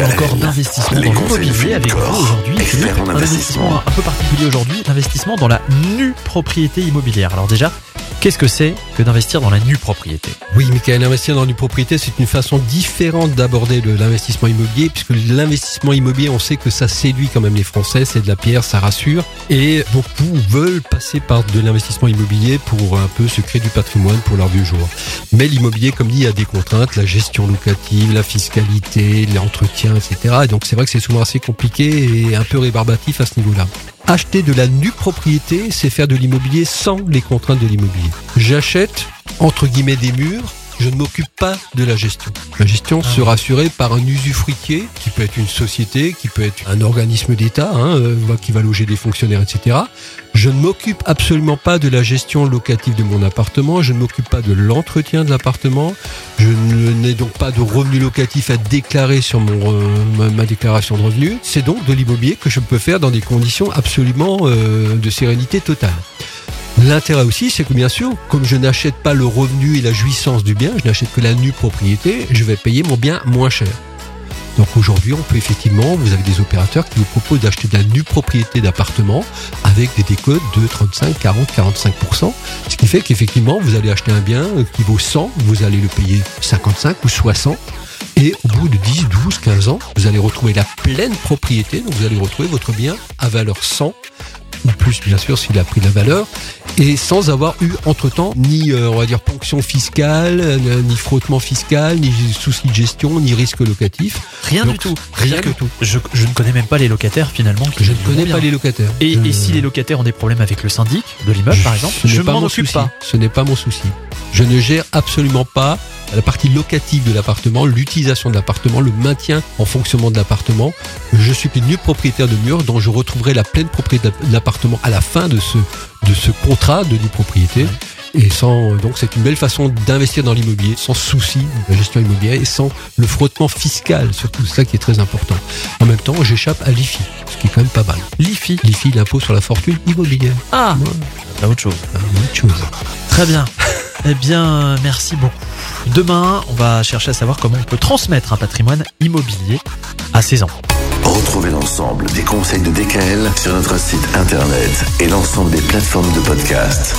parle encore d'investissement dans l'immobilier avec vous aujourd'hui. Un investissement un peu particulier aujourd'hui, l'investissement dans la nue propriété immobilière. Alors déjà, Qu'est-ce que c'est que d'investir dans la nue propriété? Oui, Michael, investir dans la nue propriété, c'est une façon différente d'aborder l'investissement immobilier, puisque l'investissement immobilier, on sait que ça séduit quand même les Français, c'est de la pierre, ça rassure, et beaucoup veulent passer par de l'investissement immobilier pour un peu se créer du patrimoine pour leur vieux jour. Mais l'immobilier, comme dit, il a des contraintes, la gestion locative, la fiscalité, l'entretien, etc. Et donc c'est vrai que c'est souvent assez compliqué et un peu rébarbatif à ce niveau-là. Acheter de la nue propriété, c'est faire de l'immobilier sans les contraintes de l'immobilier. J'achète, entre guillemets, des murs, je ne m'occupe pas de la gestion. La gestion ah sera assurée par un usufruitier, qui peut être une société, qui peut être un organisme d'État, hein, euh, qui va loger des fonctionnaires, etc. Je ne m'occupe absolument pas de la gestion locative de mon appartement, je ne m'occupe pas de l'entretien de l'appartement, je n'ai donc pas de revenus locatifs à déclarer sur mon, euh, ma, déclaration de revenus. C'est donc de l'immobilier que je peux faire dans des conditions absolument euh, de sérénité totale. L'intérêt aussi, c'est que bien sûr, comme je n'achète pas le revenu et la jouissance du bien, je n'achète que la nue propriété, je vais payer mon bien moins cher. Donc aujourd'hui, on peut effectivement, vous avez des opérateurs qui vous proposent d'acheter de la nue propriété d'appartement avec des décodes de 35, 40, 45%. Ce qui fait qu'effectivement, vous allez acheter un bien qui vaut 100, vous allez le payer 55 ou 60. Et au bout de 10, 12, 15 ans, vous allez retrouver la pleine propriété. Donc vous allez retrouver votre bien à valeur 100 ou plus bien sûr s'il a pris la valeur, et sans avoir eu entre-temps ni, euh, on va dire, ponction fiscale, euh, ni frottement fiscal, ni souci de gestion, ni risque locatif. Rien du tout. Rien du tout. Je, je, ne connais même pas les locataires finalement. je ne connais pas les locataires. Et, et, si les locataires ont des problèmes avec le syndic de l'immeuble par exemple, je ne m'en occupe pas. Ce n'est pas mon souci. Je ne gère absolument pas la partie locative de l'appartement, l'utilisation de l'appartement, le maintien en fonctionnement de l'appartement. Je suis nu propriétaire de murs dont je retrouverai la pleine propriété de l'appartement à la fin de ce, de ce contrat de nue propriété. Et sans, donc c'est une belle façon d'investir dans l'immobilier, sans souci de la gestion immobilière et sans le frottement fiscal, surtout ça qui est très important. En même temps, j'échappe à l'IFI, ce qui est quand même pas mal. L'IFI L'IFI, l'impôt sur la fortune immobilière. Ah, ouais. autre chose. autre chose. Très bien. eh bien, merci beaucoup. Demain, on va chercher à savoir comment on peut transmettre un patrimoine immobilier à ses enfants. Retrouvez l'ensemble des conseils de DKL sur notre site internet et l'ensemble des plateformes de podcast.